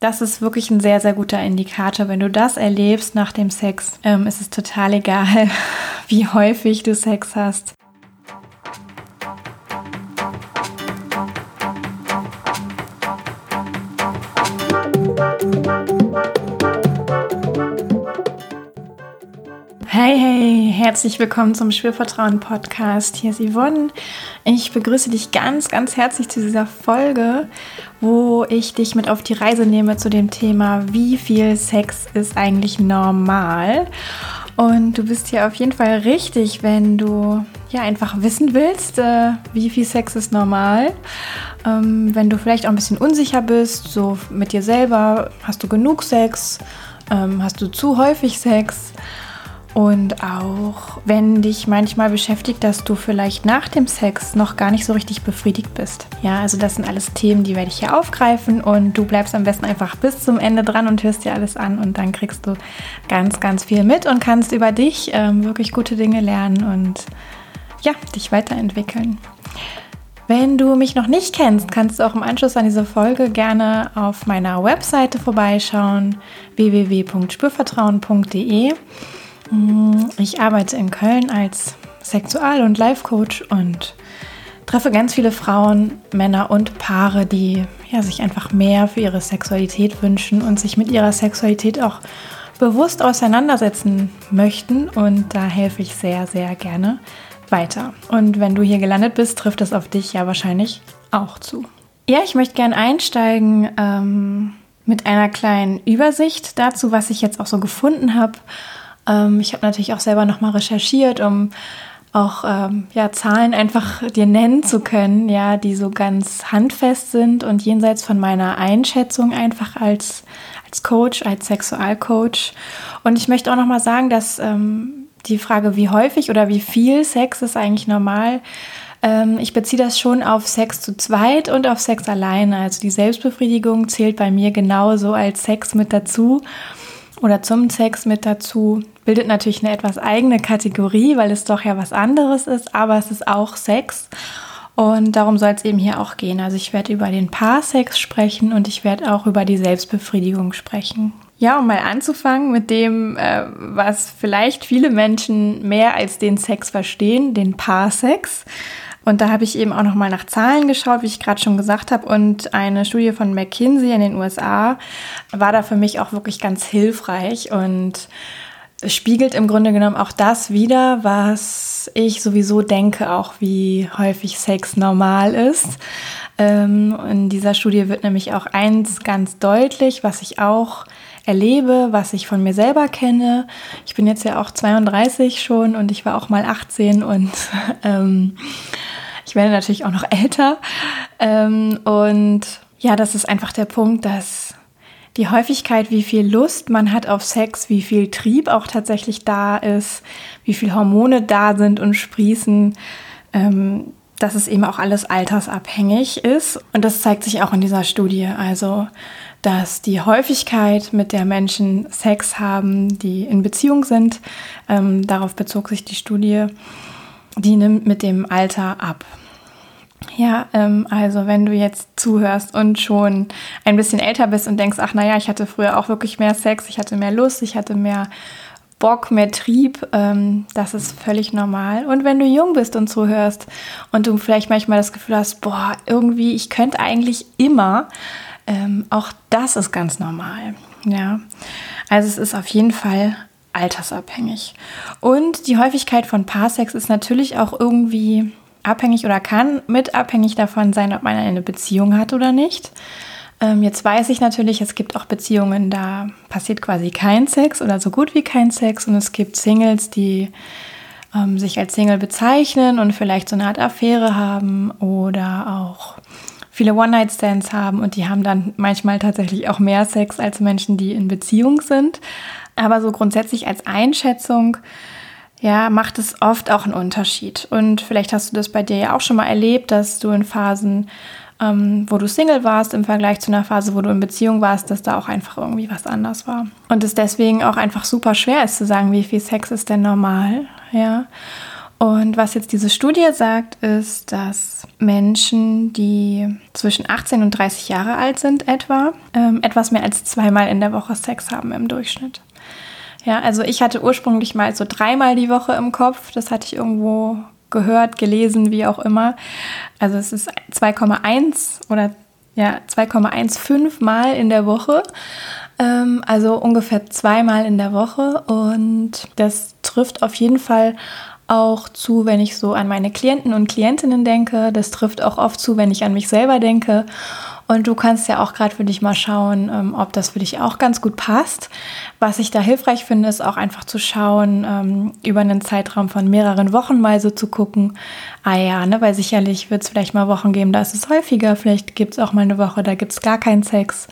Das ist wirklich ein sehr, sehr guter Indikator. Wenn du das erlebst nach dem Sex, ähm, ist es total egal, wie häufig du Sex hast. Hey, hey, herzlich willkommen zum Spürvertrauen Podcast. Hier ist Yvonne. Ich begrüße dich ganz, ganz herzlich zu dieser Folge, wo ich dich mit auf die Reise nehme zu dem Thema, wie viel Sex ist eigentlich normal? Und du bist hier auf jeden Fall richtig, wenn du ja einfach wissen willst, äh, wie viel Sex ist normal. Ähm, wenn du vielleicht auch ein bisschen unsicher bist, so mit dir selber, hast du genug Sex? Ähm, hast du zu häufig Sex? Und auch wenn dich manchmal beschäftigt, dass du vielleicht nach dem Sex noch gar nicht so richtig befriedigt bist. Ja, also das sind alles Themen, die werde ich hier aufgreifen und du bleibst am besten einfach bis zum Ende dran und hörst dir alles an und dann kriegst du ganz, ganz viel mit und kannst über dich ähm, wirklich gute Dinge lernen und ja, dich weiterentwickeln. Wenn du mich noch nicht kennst, kannst du auch im Anschluss an diese Folge gerne auf meiner Webseite vorbeischauen www.spürvertrauen.de. Mm, ich arbeite in Köln als Sexual- und Life-Coach und treffe ganz viele Frauen, Männer und Paare, die ja, sich einfach mehr für ihre Sexualität wünschen und sich mit ihrer Sexualität auch bewusst auseinandersetzen möchten. Und da helfe ich sehr, sehr gerne weiter. Und wenn du hier gelandet bist, trifft es auf dich ja wahrscheinlich auch zu. Ja, ich möchte gerne einsteigen ähm, mit einer kleinen Übersicht dazu, was ich jetzt auch so gefunden habe ähm, ich habe natürlich auch selber nochmal recherchiert, um auch ähm, ja, Zahlen einfach dir nennen zu können, ja, die so ganz handfest sind und jenseits von meiner Einschätzung einfach als, als Coach, als Sexualcoach. Und ich möchte auch nochmal sagen, dass ähm, die Frage, wie häufig oder wie viel Sex ist eigentlich normal, ähm, ich beziehe das schon auf Sex zu zweit und auf Sex alleine. Also die Selbstbefriedigung zählt bei mir genauso als Sex mit dazu oder zum Sex mit dazu. Bildet natürlich eine etwas eigene Kategorie, weil es doch ja was anderes ist, aber es ist auch Sex. Und darum soll es eben hier auch gehen. Also ich werde über den Paarsex sprechen und ich werde auch über die Selbstbefriedigung sprechen. Ja, um mal anzufangen mit dem, äh, was vielleicht viele Menschen mehr als den Sex verstehen, den Paarsex. Und da habe ich eben auch noch mal nach Zahlen geschaut, wie ich gerade schon gesagt habe. Und eine Studie von McKinsey in den USA war da für mich auch wirklich ganz hilfreich und spiegelt im Grunde genommen auch das wieder, was ich sowieso denke, auch wie häufig Sex normal ist. Ähm, in dieser Studie wird nämlich auch eins ganz deutlich, was ich auch erlebe, was ich von mir selber kenne. Ich bin jetzt ja auch 32 schon und ich war auch mal 18 und ähm, ich werde natürlich auch noch älter. Ähm, und ja, das ist einfach der Punkt, dass die Häufigkeit, wie viel Lust man hat auf Sex, wie viel Trieb auch tatsächlich da ist, wie viel Hormone da sind und sprießen, ähm, dass es eben auch alles altersabhängig ist. Und das zeigt sich auch in dieser Studie. Also, dass die Häufigkeit, mit der Menschen Sex haben, die in Beziehung sind, ähm, darauf bezog sich die Studie, die nimmt mit dem Alter ab. Ja, ähm, also wenn du jetzt zuhörst und schon ein bisschen älter bist und denkst, ach naja, ich hatte früher auch wirklich mehr Sex, ich hatte mehr Lust, ich hatte mehr Bock, mehr Trieb, ähm, das ist völlig normal. Und wenn du jung bist und zuhörst und du vielleicht manchmal das Gefühl hast, boah, irgendwie, ich könnte eigentlich immer, ähm, auch das ist ganz normal. Ja, also es ist auf jeden Fall altersabhängig. Und die Häufigkeit von Paarsex ist natürlich auch irgendwie abhängig oder kann mit abhängig davon sein, ob man eine Beziehung hat oder nicht. Ähm, jetzt weiß ich natürlich, es gibt auch Beziehungen, da passiert quasi kein Sex oder so gut wie kein Sex. Und es gibt Singles, die ähm, sich als Single bezeichnen und vielleicht so eine Art Affäre haben oder auch viele One-Night-Stands haben und die haben dann manchmal tatsächlich auch mehr Sex als Menschen, die in Beziehung sind. Aber so grundsätzlich als Einschätzung ja, macht es oft auch einen Unterschied. Und vielleicht hast du das bei dir ja auch schon mal erlebt, dass du in Phasen, ähm, wo du Single warst, im Vergleich zu einer Phase, wo du in Beziehung warst, dass da auch einfach irgendwie was anders war. Und es deswegen auch einfach super schwer ist zu sagen, wie viel Sex ist denn normal, ja. Und was jetzt diese Studie sagt, ist, dass Menschen, die zwischen 18 und 30 Jahre alt sind, etwa, ähm, etwas mehr als zweimal in der Woche Sex haben im Durchschnitt. Ja, also ich hatte ursprünglich mal so dreimal die Woche im Kopf. Das hatte ich irgendwo gehört, gelesen, wie auch immer. Also es ist 2,1 oder ja, 2,15 Mal in der Woche. Ähm, also ungefähr zweimal in der Woche. Und das trifft auf jeden Fall auch zu, wenn ich so an meine Klienten und Klientinnen denke. Das trifft auch oft zu, wenn ich an mich selber denke. Und du kannst ja auch gerade für dich mal schauen, ähm, ob das für dich auch ganz gut passt. Was ich da hilfreich finde, ist auch einfach zu schauen, ähm, über einen Zeitraum von mehreren Wochen mal so zu gucken. Ah ja, ne, weil sicherlich wird es vielleicht mal Wochen geben, da ist es häufiger. Vielleicht gibt es auch mal eine Woche, da gibt es gar keinen Sex.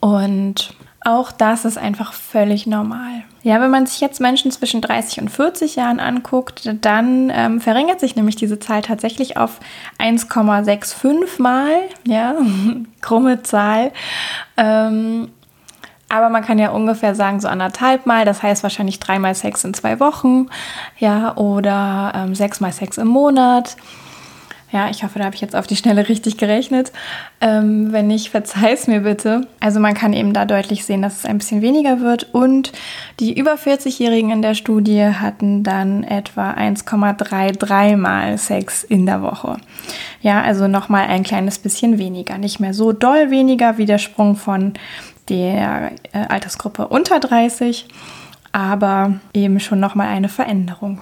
Und auch das ist einfach völlig normal. Ja, wenn man sich jetzt Menschen zwischen 30 und 40 Jahren anguckt, dann ähm, verringert sich nämlich diese Zahl tatsächlich auf 1,65 Mal. Ja, krumme Zahl. Ähm, aber man kann ja ungefähr sagen, so anderthalb Mal, das heißt wahrscheinlich dreimal Sex in zwei Wochen, ja, oder ähm, sechsmal Sex im Monat. Ja, ich hoffe, da habe ich jetzt auf die Schnelle richtig gerechnet. Ähm, wenn nicht, verzeih es mir bitte. Also man kann eben da deutlich sehen, dass es ein bisschen weniger wird. Und die über 40-Jährigen in der Studie hatten dann etwa 1,33 Mal Sex in der Woche. Ja, also nochmal ein kleines bisschen weniger. Nicht mehr so doll weniger wie der Sprung von der äh, Altersgruppe unter 30, aber eben schon nochmal eine Veränderung.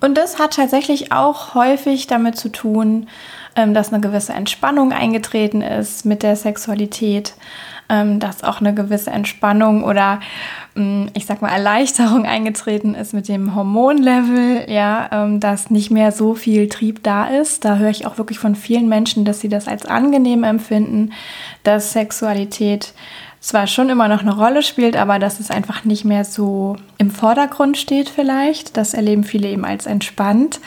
Und das hat tatsächlich auch häufig damit zu tun, ähm, dass eine gewisse Entspannung eingetreten ist mit der Sexualität, ähm, dass auch eine gewisse Entspannung oder ähm, ich sag mal Erleichterung eingetreten ist mit dem Hormonlevel, ja, dass nicht mehr so viel Trieb da ist. Da höre ich auch wirklich von vielen Menschen, dass sie das als angenehm empfinden, dass Sexualität zwar schon immer noch eine Rolle spielt, aber dass es einfach nicht mehr so im Vordergrund steht vielleicht. Das erleben viele eben als entspannt.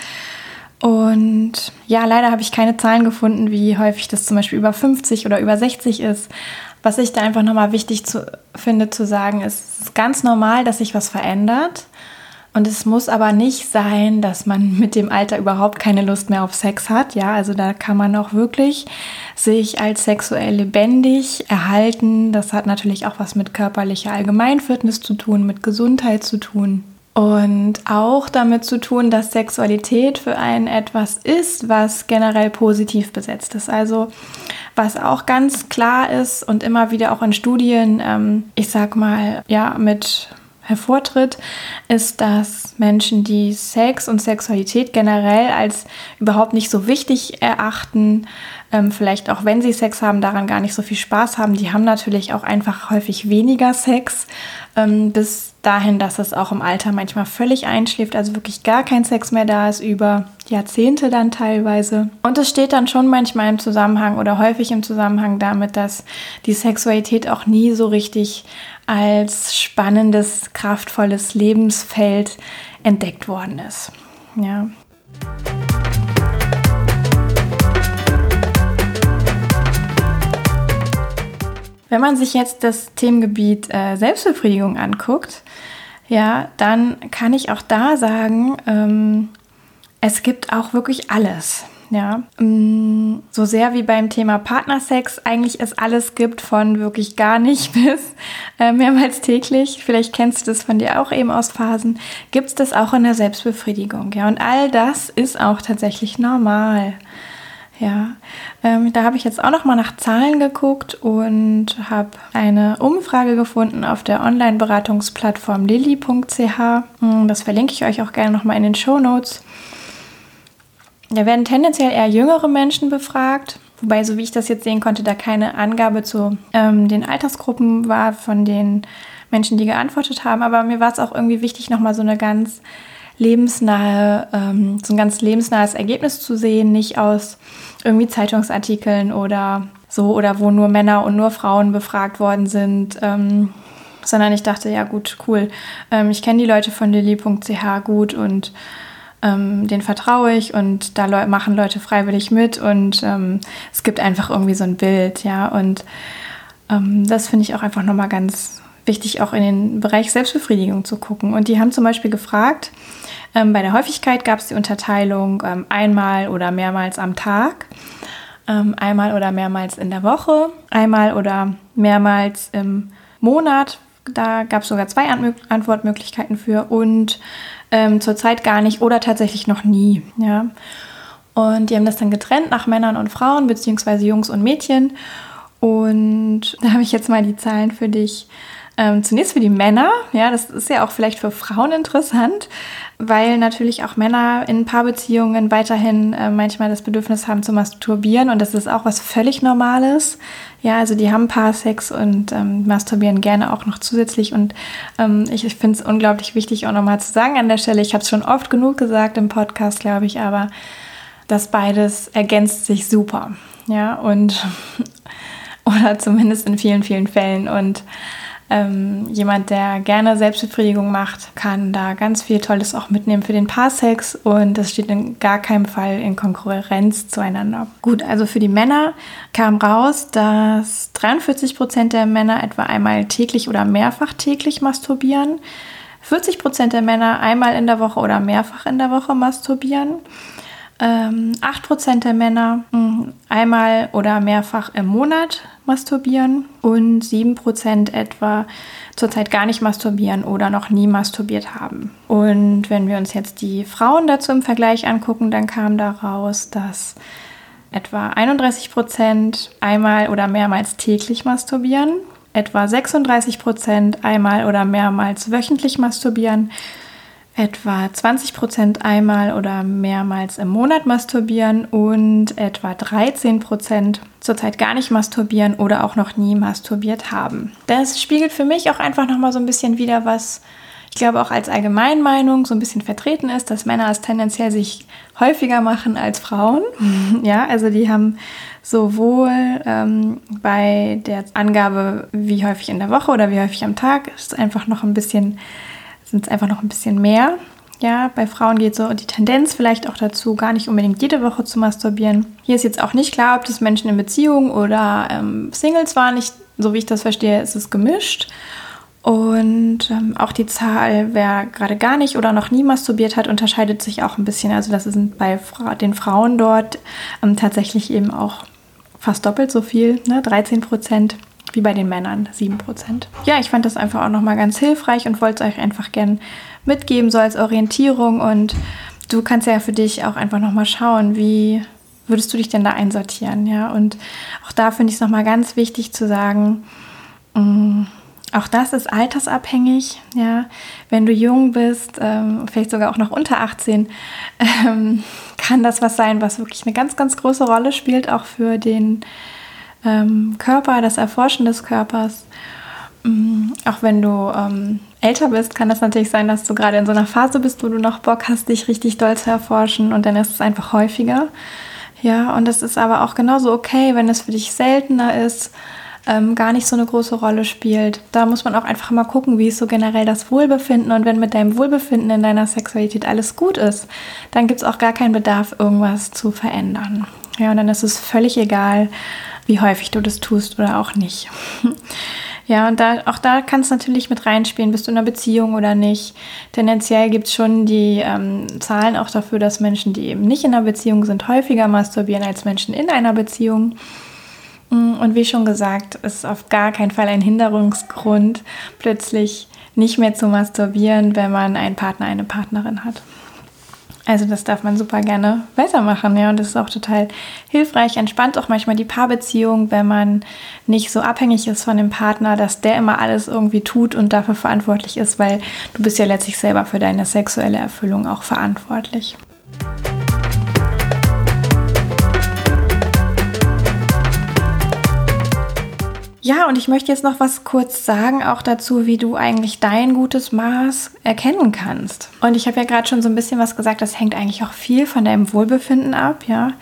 Und ja, leider habe ich keine Zahlen gefunden, wie häufig das zum Beispiel über 50 oder über 60 ist. Was ich da einfach nochmal wichtig zu, finde zu sagen, ist, es ist ganz normal, dass sich was verändert. Und es muss aber nicht sein, dass man mit dem Alter überhaupt keine Lust mehr auf Sex hat. Ja, also da kann man auch wirklich sich als sexuell lebendig erhalten. Das hat natürlich auch was mit körperlicher Allgemeinfitness zu tun, mit Gesundheit zu tun. Und auch damit zu tun, dass Sexualität für einen etwas ist, was generell positiv besetzt ist. Also was auch ganz klar ist und immer wieder auch in Studien, ähm, ich sag mal, ja, mit hervortritt, ist, dass Menschen, die Sex und Sexualität generell als überhaupt nicht so wichtig erachten, ähm, vielleicht auch wenn sie Sex haben, daran gar nicht so viel Spaß haben, die haben natürlich auch einfach häufig weniger Sex, ähm, bis dahin, dass es auch im Alter manchmal völlig einschläft, also wirklich gar kein Sex mehr da ist, über Jahrzehnte dann teilweise. Und es steht dann schon manchmal im Zusammenhang oder häufig im Zusammenhang damit, dass die Sexualität auch nie so richtig als spannendes, kraftvolles Lebensfeld entdeckt worden ist. Ja. Wenn man sich jetzt das Themengebiet äh, Selbstbefriedigung anguckt, ja, dann kann ich auch da sagen, ähm, es gibt auch wirklich alles. Ja, mm, so sehr wie beim Thema Partnersex eigentlich es alles gibt, von wirklich gar nicht bis äh, mehrmals täglich. Vielleicht kennst du das von dir auch eben aus Phasen. Gibt es das auch in der Selbstbefriedigung? Ja, und all das ist auch tatsächlich normal. Ja, ähm, da habe ich jetzt auch noch mal nach Zahlen geguckt und habe eine Umfrage gefunden auf der Online-Beratungsplattform lilly.ch. Mm, das verlinke ich euch auch gerne noch mal in den Show Notes. Da werden tendenziell eher jüngere Menschen befragt, wobei, so wie ich das jetzt sehen konnte, da keine Angabe zu ähm, den Altersgruppen war von den Menschen, die geantwortet haben. Aber mir war es auch irgendwie wichtig, nochmal so eine ganz lebensnahe, ähm, so ein ganz lebensnahes Ergebnis zu sehen, nicht aus irgendwie Zeitungsartikeln oder so oder wo nur Männer und nur Frauen befragt worden sind. Ähm, sondern ich dachte, ja gut, cool. Ähm, ich kenne die Leute von lilly.ch gut und ähm, den vertraue ich und da le machen Leute freiwillig mit und ähm, es gibt einfach irgendwie so ein Bild, ja. Und ähm, das finde ich auch einfach nochmal ganz wichtig, auch in den Bereich Selbstbefriedigung zu gucken. Und die haben zum Beispiel gefragt, Ähm, bei der Häufigkeit gab es die Unterteilung ähm, einmal oder mehrmals am Tag, ähm, einmal oder mehrmals in der Woche, einmal oder mehrmals im Monat. Da gab es sogar zwei Ant Antwortmöglichkeiten für und ähm, zurzeit gar nicht oder tatsächlich noch nie. Ja. Und die haben das dann getrennt nach Männern und Frauen, beziehungsweise Jungs und Mädchen. Und da habe ich jetzt mal die Zahlen für dich. Ähm, zunächst für die Männer, ja, das ist ja auch vielleicht für Frauen interessant, weil natürlich auch Männer in Paarbeziehungen weiterhin äh, manchmal das Bedürfnis haben zu masturbieren und das ist auch was völlig Normales. Ja, also die haben Paarsex und ähm, masturbieren gerne auch noch zusätzlich und ähm, ich, ich finde es unglaublich wichtig auch nochmal zu sagen an der Stelle, ich habe es schon oft genug gesagt im Podcast, glaube ich, aber das beides ergänzt sich super. Ja, und oder zumindest in vielen, vielen Fällen. Und ähm, jemand, der gerne Selbstbefriedigung macht, kann da ganz viel Tolles auch mitnehmen für den Paarsex und das steht in gar keinem Fall in Konkurrenz zueinander. Gut, also für die Männer kam raus, dass 43 Prozent der Männer etwa einmal täglich oder mehrfach täglich masturbieren. 40 Prozent der Männer einmal in der Woche oder mehrfach in der Woche masturbieren ähm, 8% der Männer mh, hm, einmal oder mehrfach im Monat masturbieren und 7% etwa zurzeit gar nicht masturbieren oder noch nie masturbiert haben. Und wenn wir uns jetzt die Frauen dazu im Vergleich angucken, dann kam daraus, dass etwa 31% einmal oder mehrmals täglich masturbieren, etwa 36% einmal oder mehrmals wöchentlich masturbieren etwa 20 Prozent einmal oder mehrmals im Monat masturbieren und etwa 13 Prozent zurzeit gar nicht masturbieren oder auch noch nie masturbiert haben. Das spiegelt für mich auch einfach nochmal so ein bisschen wieder, was ich glaube auch als Allgemeinmeinung so ein bisschen vertreten ist, dass Männer es tendenziell sich häufiger machen als Frauen. ja, also die haben sowohl ähm, bei der Angabe, wie häufig in der Woche oder wie häufig am Tag, ist einfach noch ein bisschen sind es einfach noch ein bisschen mehr. Ja, bei Frauen geht so die Tendenz vielleicht auch dazu, gar nicht unbedingt jede Woche zu masturbieren. Hier ist jetzt auch nicht klar, ob das Menschen in Beziehung oder ähm, Singles waren. Ich, so wie ich das verstehe, ist es gemischt. Und ähm, auch die Zahl, wer gerade gar nicht oder noch nie masturbiert hat, unterscheidet sich auch ein bisschen. Also das sind bei Fra den Frauen dort ähm, tatsächlich eben auch fast doppelt so viel, ne? 13 Prozent wie bei den Männern 7%. Ja, ich fand das einfach auch nochmal ganz hilfreich und wollte es euch einfach gern mitgeben, so als Orientierung. Und du kannst ja für dich auch einfach nochmal schauen, wie würdest du dich denn da einsortieren, ja? Und auch da finde ich es nochmal ganz wichtig zu sagen, mm, auch das ist altersabhängig, ja. Wenn du jung bist, ähm, vielleicht sogar auch noch unter 18, ähm, kann das was sein, was wirklich eine ganz, ganz große Rolle spielt, auch für den ähm, Körper, das Erforschen des Körpers. Ähm, auch wenn du ähm, älter bist, kann das natürlich sein, dass du gerade in so einer Phase bist, wo du noch Bock hast, dich richtig doll zu erforschen und dann ist es einfach häufiger. Ja, und das ist aber auch genauso okay, wenn es für dich seltener ist, ähm, gar nicht so eine große Rolle spielt. Da muss man auch einfach mal gucken, wie ist so generell das Wohlbefinden. Und wenn mit deinem Wohlbefinden in deiner Sexualität alles gut ist, dann gibt es auch gar keinen Bedarf, irgendwas zu verändern. Ja, und dann ist es völlig egal, wie häufig du das tust oder auch nicht. Ja, und da, auch da kannst du natürlich mit reinspielen, bist du in einer Beziehung oder nicht. Tendenziell gibt es schon die ähm, Zahlen auch dafür, dass Menschen, die eben nicht in einer Beziehung sind, häufiger masturbieren als Menschen in einer Beziehung. Mm, und wie schon gesagt, ist auf gar keinen Fall ein Hinderungsgrund, plötzlich nicht mehr zu masturbieren, wenn man einen Partner, eine Partnerin hat. Also das darf man super gerne weitermachen, ja. Und das ist auch total hilfreich, entspannt auch manchmal die Paarbeziehung, wenn man nicht so abhängig ist von dem Partner, dass der immer alles irgendwie tut und dafür verantwortlich ist, weil du bist ja letztlich selber für deine sexuelle Erfüllung auch verantwortlich. Ja, und ich möchte jetzt noch was kurz sagen, auch dazu, wie du eigentlich dein gutes Maß erkennen kannst. Und ich habe ja gerade schon so ein bisschen was gesagt, das hängt eigentlich auch viel von deinem Wohlbefinden ab, ja.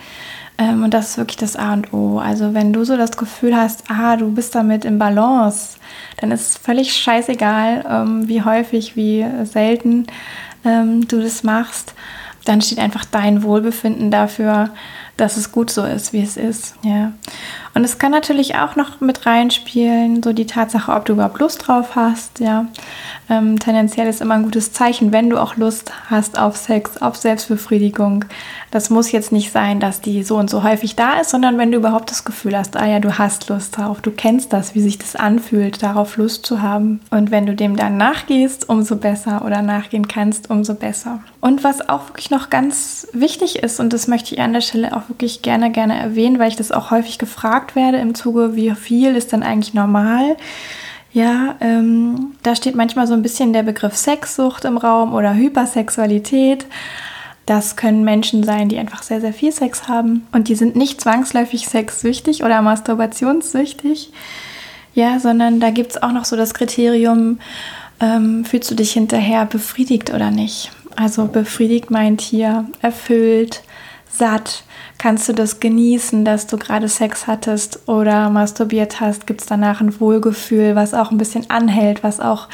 Ähm, und das ist wirklich das A und O. Also wenn du so das Gefühl hast, ah, du bist damit im Balance, dann ist es völlig scheißegal, ähm, wie häufig, wie selten ähm, du das machst. Dann steht einfach dein Wohlbefinden dafür dass es gut so ist, wie es ist. Ja. Und es kann natürlich auch noch mit reinspielen, so die Tatsache, ob du überhaupt Lust drauf hast. Ja. Ähm, tendenziell ist immer ein gutes Zeichen, wenn du auch Lust hast auf Sex, auf Selbstbefriedigung. Das muss jetzt nicht sein, dass die so und so häufig da ist, sondern wenn du überhaupt das Gefühl hast, ah ja, du hast Lust drauf, du kennst das, wie sich das anfühlt, darauf Lust zu haben. Und wenn du dem dann nachgehst, umso besser oder nachgehen kannst, umso besser. Und was auch wirklich noch ganz wichtig ist, und das möchte ich an der Stelle auch wirklich gerne, gerne erwähnen, weil ich das auch häufig gefragt werde im Zuge, wie viel ist denn eigentlich normal? Ja, ähm, da steht manchmal so ein bisschen der Begriff Sexsucht im Raum oder Hypersexualität. Das können Menschen sein, die einfach sehr, sehr viel Sex haben und die sind nicht zwangsläufig sexsüchtig oder masturbationssüchtig. Ja, sondern da gibt es auch noch so das Kriterium, ähm, fühlst du dich hinterher befriedigt oder nicht? Also befriedigt meint hier erfüllt, satt, Kannst du das genießen, dass du gerade Sex hattest oder masturbiert hast? Gibt es danach ein Wohlgefühl, was auch ein bisschen anhält, was auch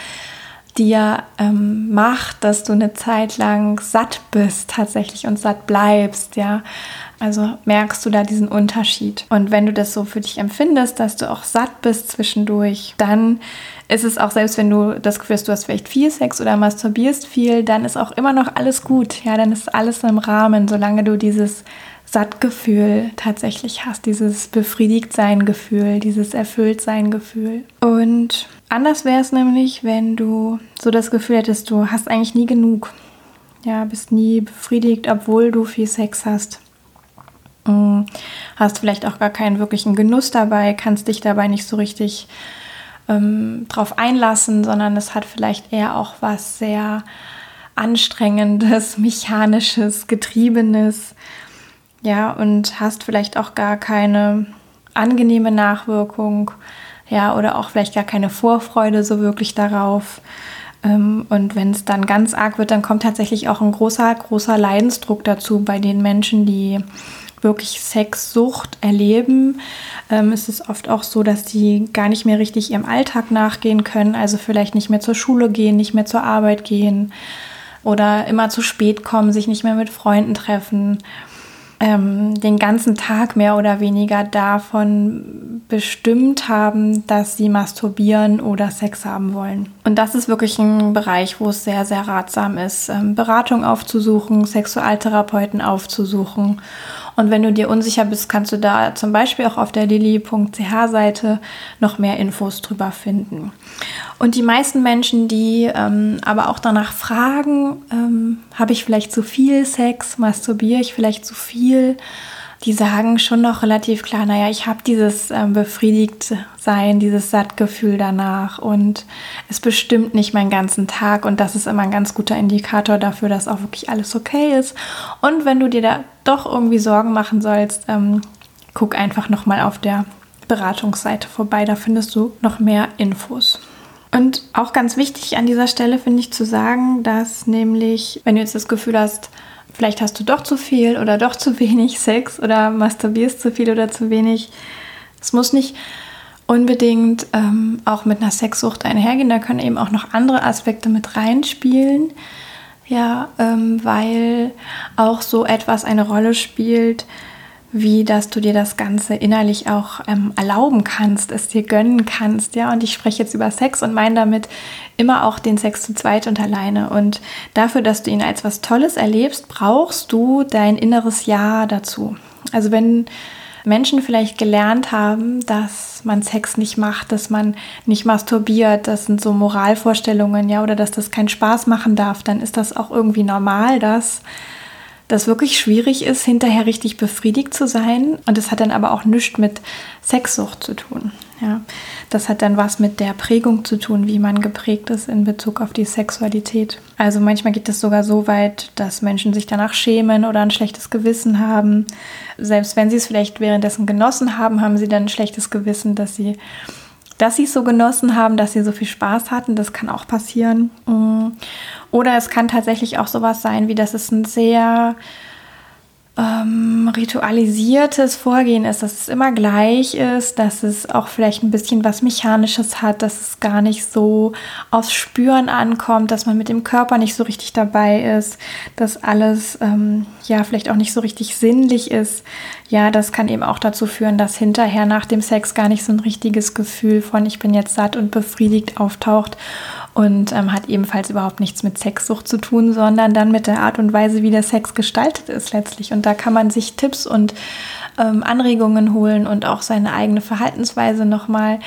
dir ähm, macht, dass du eine Zeit lang satt bist tatsächlich und satt bleibst, ja. Also merkst du da diesen Unterschied. Und wenn du das so für dich empfindest, dass du auch satt bist zwischendurch, dann ist es auch, selbst wenn du das Gefühl hast, du hast vielleicht viel Sex oder masturbierst viel, dann ist auch immer noch alles gut. Ja, dann ist alles im Rahmen, solange du dieses Sattgefühl tatsächlich hast, dieses Befriedigtsein-Gefühl, dieses Erfülltsein-Gefühl. Und anders wäre es nämlich, wenn du so das Gefühl hättest, du hast eigentlich nie genug. Ja, bist nie befriedigt, obwohl du viel Sex hast. Mm, hast vielleicht auch gar keinen wirklichen Genuss dabei, kannst dich dabei nicht so richtig ähm, drauf einlassen, sondern es hat vielleicht eher auch was sehr anstrengendes, mechanisches, getriebenes ja, und hast vielleicht auch gar keine angenehme Nachwirkung, ja, oder auch vielleicht gar keine Vorfreude so wirklich darauf. Ähm, und wenn es dann ganz arg wird, dann kommt tatsächlich auch ein großer, großer Leidensdruck dazu bei den Menschen, die wirklich Sexsucht erleben. Ähm, ist es oft auch so, dass die gar nicht mehr richtig ihrem Alltag nachgehen können, also vielleicht nicht mehr zur Schule gehen, nicht mehr zur Arbeit gehen oder immer zu spät kommen, sich nicht mehr mit Freunden treffen ähm, den ganzen Tag mehr oder weniger davon bestimmt haben, dass sie masturbieren oder Sex haben wollen. Und das ist wirklich ein Bereich, wo es sehr, sehr ratsam ist, ähm, Beratung aufzusuchen, Sexualtherapeuten aufzusuchen und wenn du dir unsicher bist, kannst du da zum Beispiel auch auf der lilly.ch-Seite noch mehr Infos drüber finden. Und die meisten Menschen, die ähm, aber auch danach fragen, ähm, habe ich vielleicht zu viel Sex, masturbiere ich vielleicht zu viel, die sagen schon noch relativ klar, naja, ich habe dieses ähm, befriedigt sein, dieses Sattgefühl danach und es bestimmt nicht meinen ganzen Tag und das ist immer ein ganz guter Indikator dafür, dass auch wirklich alles okay ist. Und wenn du dir da doch irgendwie Sorgen machen sollst, ähm, guck einfach nochmal auf der Beratungsseite vorbei, da findest du noch mehr Infos. Und auch ganz wichtig an dieser Stelle finde ich zu sagen, dass nämlich, wenn du jetzt das Gefühl hast, vielleicht hast du doch zu viel oder doch zu wenig Sex oder masturbierst zu viel oder zu wenig. Es muss nicht unbedingt ähm, auch mit einer Sexsucht einhergehen. Da können eben auch noch andere Aspekte mit reinspielen. Ja, ähm, weil auch so etwas eine Rolle spielt, wie dass du dir das Ganze innerlich auch ähm, erlauben kannst, es dir gönnen kannst, ja. Und ich spreche jetzt über Sex und meine damit immer auch den Sex zu zweit und alleine. Und dafür, dass du ihn als was Tolles erlebst, brauchst du dein inneres Ja dazu. Also wenn Menschen vielleicht gelernt haben, dass man Sex nicht macht, dass man nicht masturbiert, das sind so Moralvorstellungen, ja, oder dass das keinen Spaß machen darf, dann ist das auch irgendwie normal, dass das wirklich schwierig ist, hinterher richtig befriedigt zu sein. Und es hat dann aber auch nichts mit Sexsucht zu tun. Ja, das hat dann was mit der Prägung zu tun, wie man geprägt ist in Bezug auf die Sexualität. Also manchmal geht es sogar so weit, dass Menschen sich danach schämen oder ein schlechtes Gewissen haben. Selbst wenn sie es vielleicht währenddessen genossen haben, haben sie dann ein schlechtes Gewissen, dass sie dass sie es so genossen haben, dass sie so viel Spaß hatten. Das kann auch passieren. Mm. Oder es kann tatsächlich auch sowas sein, wie dass es ein sehr ähm, ritualisiertes Vorgehen ist, dass es immer gleich ist, dass es auch vielleicht ein bisschen was Mechanisches hat, dass es gar nicht so aufs Spüren ankommt, dass man mit dem Körper nicht so richtig dabei ist, dass alles ähm, ja vielleicht auch nicht so richtig sinnlich ist. Ja, das kann eben auch dazu führen, dass hinterher nach dem Sex gar nicht so ein richtiges Gefühl von ich bin jetzt satt und befriedigt auftaucht und ähm, hat ebenfalls überhaupt nichts mit Sexsucht zu tun, sondern dann mit der Art und Weise, wie der Sex gestaltet ist letztlich. Und da kann man sich Tipps und ähm, Anregungen holen und auch seine eigene Verhaltensweise nochmal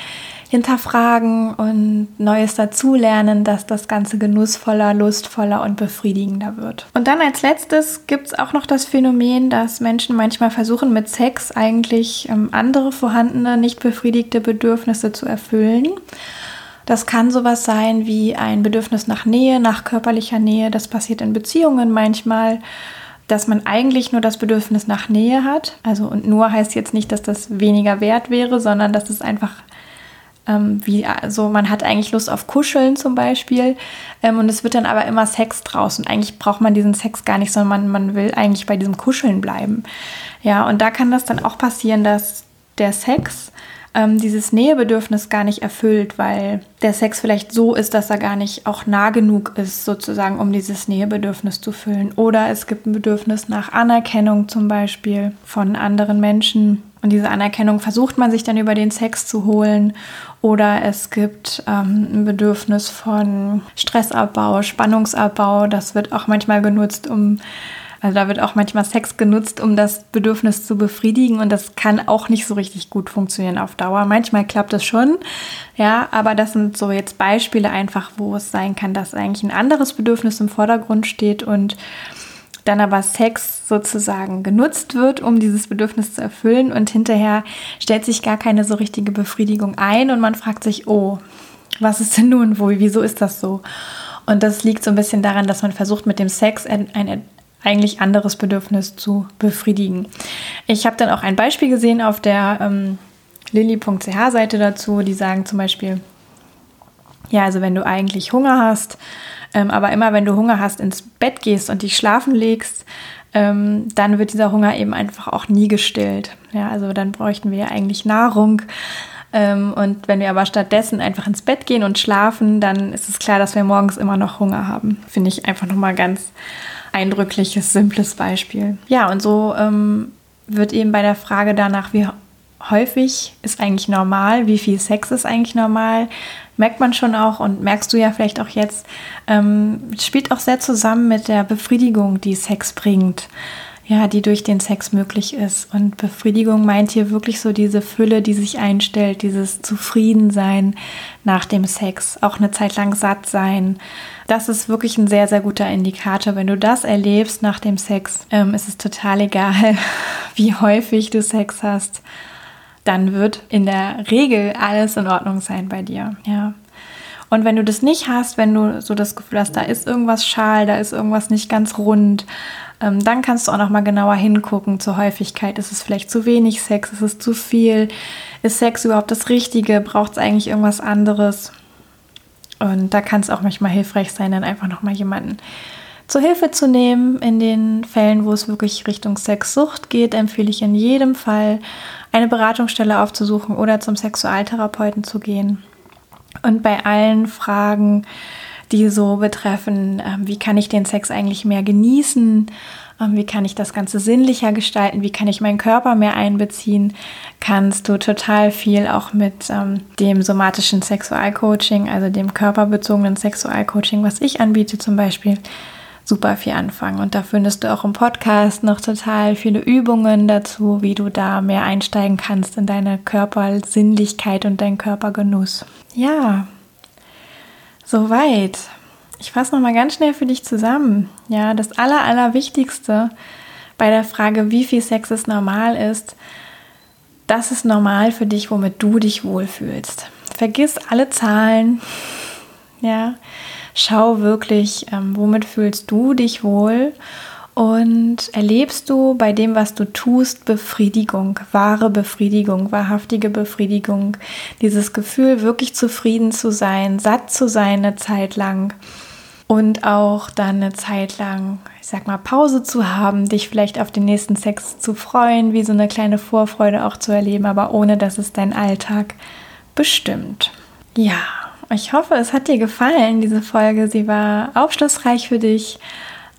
hinterfragen und Neues dazulernen, dass das Ganze genussvoller, lustvoller und befriedigender wird. Und dann als letztes gibt es auch noch das Phänomen, dass Menschen manchmal versuchen, mit Sex eigentlich ähm, andere vorhandene, nicht befriedigte Bedürfnisse zu erfüllen. Das kann sowas sein wie ein Bedürfnis nach Nähe, nach körperlicher Nähe. Das passiert in Beziehungen manchmal, dass man eigentlich nur das Bedürfnis nach Nähe hat. Also und nur heißt jetzt nicht, dass das weniger wert wäre, sondern dass es einfach ähm, wie, also man hat eigentlich Lust auf Kuscheln zum Beispiel ähm, und es wird dann aber immer Sex draus und eigentlich braucht man diesen Sex gar nicht, sondern man, man will eigentlich bei diesem Kuscheln bleiben. Ja, und da kann das dann auch passieren, dass der Sex ähm, dieses Nähebedürfnis gar nicht erfüllt, weil der Sex vielleicht so ist, dass er gar nicht auch nah genug ist, sozusagen, um dieses Nähebedürfnis zu füllen. Oder es gibt ein Bedürfnis nach Anerkennung zum Beispiel von anderen Menschen. Und diese Anerkennung versucht man sich dann über den Sex zu holen. Oder es gibt ähm, ein Bedürfnis von Stressabbau, Spannungsabbau. Das wird auch manchmal genutzt, um also da wird auch manchmal Sex genutzt, um das Bedürfnis zu befriedigen und das kann auch nicht so richtig gut funktionieren auf Dauer. Manchmal klappt es schon, ja, aber das sind so jetzt Beispiele einfach, wo es sein kann, dass eigentlich ein anderes Bedürfnis im Vordergrund steht und dann aber Sex sozusagen genutzt wird, um dieses Bedürfnis zu erfüllen und hinterher stellt sich gar keine so richtige Befriedigung ein und man fragt sich, oh, was ist denn nun, wo, wieso ist das so? Und das liegt so ein bisschen daran, dass man versucht, mit dem Sex ein, ein eigentlich anderes Bedürfnis zu befriedigen. Ich habe dann auch ein Beispiel gesehen auf der ähm, lilly.ch-Seite dazu, die sagen zum Beispiel, ja, also wenn du eigentlich Hunger hast, ähm, aber immer wenn du Hunger hast, ins Bett gehst und dich schlafen legst, ähm, dann wird dieser Hunger eben einfach auch nie gestillt. Ja, also dann bräuchten wir ja eigentlich Nahrung. Ähm, und wenn wir aber stattdessen einfach ins Bett gehen und schlafen, dann ist es klar, dass wir morgens immer noch Hunger haben. Finde ich einfach nochmal ganz eindrückliches, simples Beispiel. Ja, und so ähm, wird eben bei der Frage danach, wie häufig ist eigentlich normal, wie viel Sex ist eigentlich normal, merkt man schon auch und merkst du ja vielleicht auch jetzt, ähm, spielt auch sehr zusammen mit der Befriedigung, die Sex bringt ja, die durch den Sex möglich ist. Und Befriedigung meint hier wirklich so diese Fülle, die sich einstellt, dieses Zufriedensein nach dem Sex, auch eine Zeit lang satt sein. Das ist wirklich ein sehr, sehr guter Indikator. Wenn du das erlebst nach dem Sex, ähm, ist es total egal, wie häufig du Sex hast. Dann wird in der Regel alles in Ordnung sein bei dir. Ja. Und wenn du das nicht hast, wenn du so das Gefühl hast, da ist irgendwas schal, da ist irgendwas nicht ganz rund, ähm, dann kannst du auch noch mal genauer hingucken zur Häufigkeit. Ist es vielleicht zu wenig Sex? Ist es zu viel? Ist Sex überhaupt das Richtige? Braucht es eigentlich irgendwas anderes? Und da kann es auch manchmal hilfreich sein, dann einfach noch mal jemanden zur Hilfe zu nehmen. In den Fällen, wo es wirklich Richtung Sexsucht geht, empfehle ich in jedem Fall, eine Beratungsstelle aufzusuchen oder zum Sexualtherapeuten zu gehen. Und bei allen Fragen, die so betreffen, ähm, wie kann ich den Sex eigentlich mehr genießen, ähm, wie kann ich das Ganze sinnlicher gestalten, wie kann ich meinen Körper mehr einbeziehen, kannst du total viel auch mit ähm, dem somatischen Sexualcoaching, also dem körperbezogenen Sexualcoaching, was ich anbiete zum Beispiel, super viel anfangen. Und da findest du auch im Podcast noch total viele Übungen dazu, wie du da mehr einsteigen kannst in deine Körpersinnlichkeit und deinen Körpergenuss. Ja, Soweit. Ich fasse noch mal ganz schnell für dich zusammen. Ja, das aller, allerwichtigste bei der Frage, wie viel Sex ist normal ist, das ist normal für dich, womit du dich wohlfühlst. Vergiss alle Zahlen. Ja, schau wirklich, ähm, womit fühlst du dich wohl und erlebst du bei dem, was du tust, Befriedigung, wahre Befriedigung, wahrhaftige Befriedigung, dieses Gefühl, wirklich zufrieden zu sein, satt zu sein eine Zeit lang, und auch dann eine Zeit lang, ich sag mal, Pause zu haben, dich vielleicht auf den nächsten Sex zu freuen, wie so eine kleine Vorfreude auch zu erleben, aber ohne dass es dein Alltag bestimmt. Ja, ich hoffe, es hat dir gefallen, diese Folge. Sie war aufschlussreich für dich.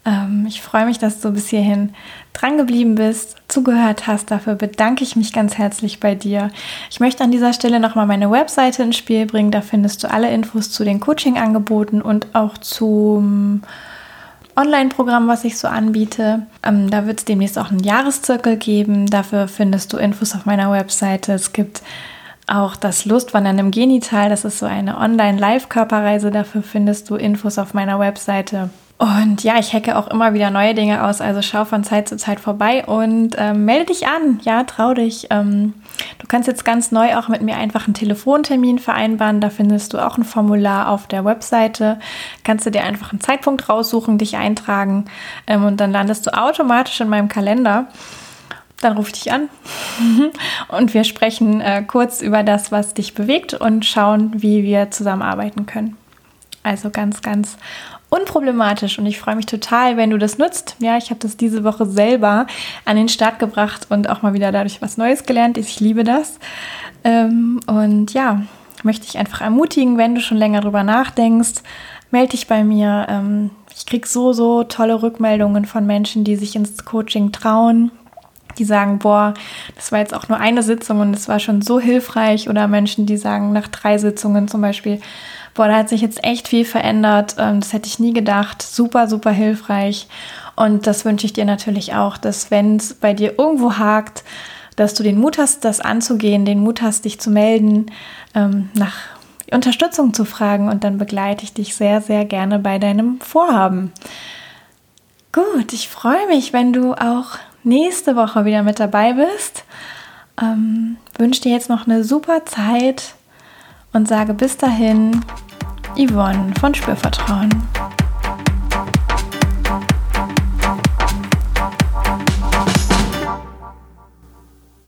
Ähm, ich freue mich, dass du bis hierhin dran geblieben bist, zugehört hast. Dafür bedanke ich mich ganz herzlich bei dir. Ich möchte an dieser Stelle nochmal meine Webseite ins Spiel bringen. Da findest du alle Infos zu den Coaching-Angeboten und auch zum Online-Programm, was ich so anbiete. Ähm, da wird es demnächst auch einen Jahreszirkel geben. Dafür findest du Infos auf meiner Webseite. Es gibt auch das Lustwandern im Genital. Das ist so eine Online-Live-Körperreise. Dafür findest du Infos auf meiner Webseite. Und ja, ich hacke auch immer wieder neue Dinge aus, also schau von Zeit zu Zeit vorbei und ähm, melde dich an. Ja, trau dich. Ähm, du kannst jetzt ganz neu auch mit mir einfach einen Telefontermin vereinbaren. Da findest du auch ein Formular auf der Webseite. Kannst du dir einfach einen Zeitpunkt raussuchen, dich eintragen ähm, und dann landest du automatisch in meinem Kalender. Dann ich dich an und wir sprechen äh, kurz über das, was dich bewegt und schauen, wie wir zusammenarbeiten können. Also ganz, ganz unproblematisch und ich freue mich total, wenn du das nutzt. Ja, ich habe das diese Woche selber an den Start gebracht und auch mal wieder dadurch was Neues gelernt. Ich liebe das. Ähm, und ja, möchte ich einfach ermutigen, wenn du schon länger drüber nachdenkst, melde dich bei mir. Ähm, ich kriege so, so tolle Rückmeldungen von Menschen, die sich ins Coaching trauen, die sagen, boah, das war jetzt auch nur eine Sitzung und es war schon so hilfreich. Oder Menschen, die sagen, nach drei Sitzungen zum Beispiel, boah, da hat sich jetzt echt viel verändert. Ähm, das hätte ich nie gedacht. Super, super hilfreich. Und das wünsche ich dir natürlich auch, dass wenn es bei dir irgendwo hakt, dass du den Mut hast, das anzugehen, den Mut hast, dich zu melden, ähm, nach Unterstützung zu fragen und dann begleite ich dich sehr, sehr gerne bei deinem Vorhaben. Gut, ich freue mich, wenn du auch nächste Woche wieder mit dabei bist. Ähm, wünsche dir jetzt noch eine super Zeit und sage bis dahin, Yvonne von Spürvertrauen.